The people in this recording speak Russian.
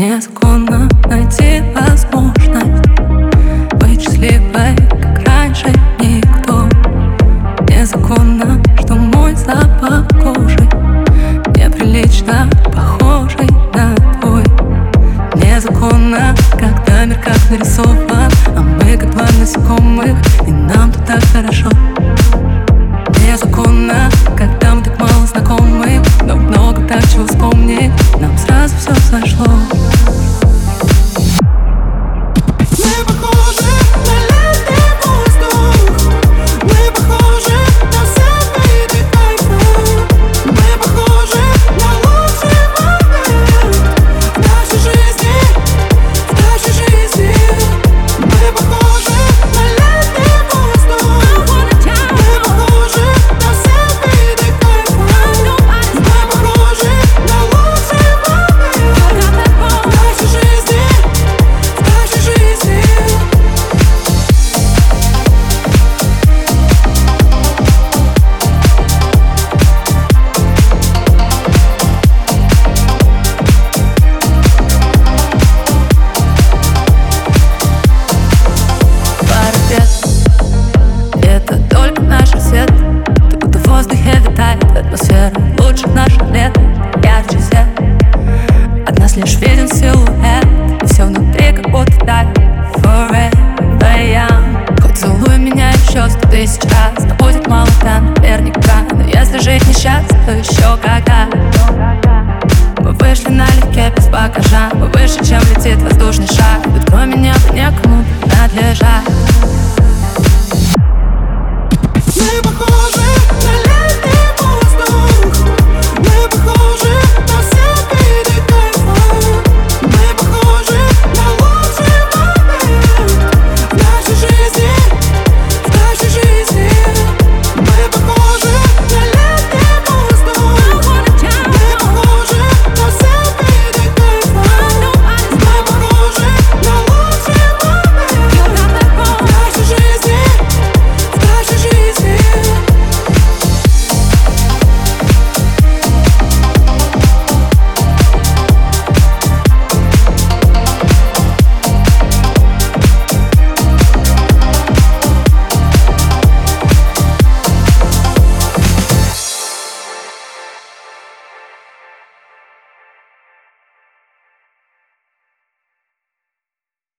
Незаконно найти возможность Быть счастливой, как раньше никто. Незаконно, что мой запах кожи Неприлично похожий на твой. Незаконно, когда мир как нарисован А мы как два насекомых, и нам тут много так чего вспомнить, нам сразу все сошло атмосфера лучше наших лет Ярче свет От нас лишь виден силуэт. И все внутри как будто так Forever young Хоть целуй меня еще сто тысяч раз. Но будет мало там наверняка. Но если жить несчастье, то еще когда? Мы вышли налегке без багажа. Мы выше, чем летит воздушный шар. Ведь кроме неба некому принадлежать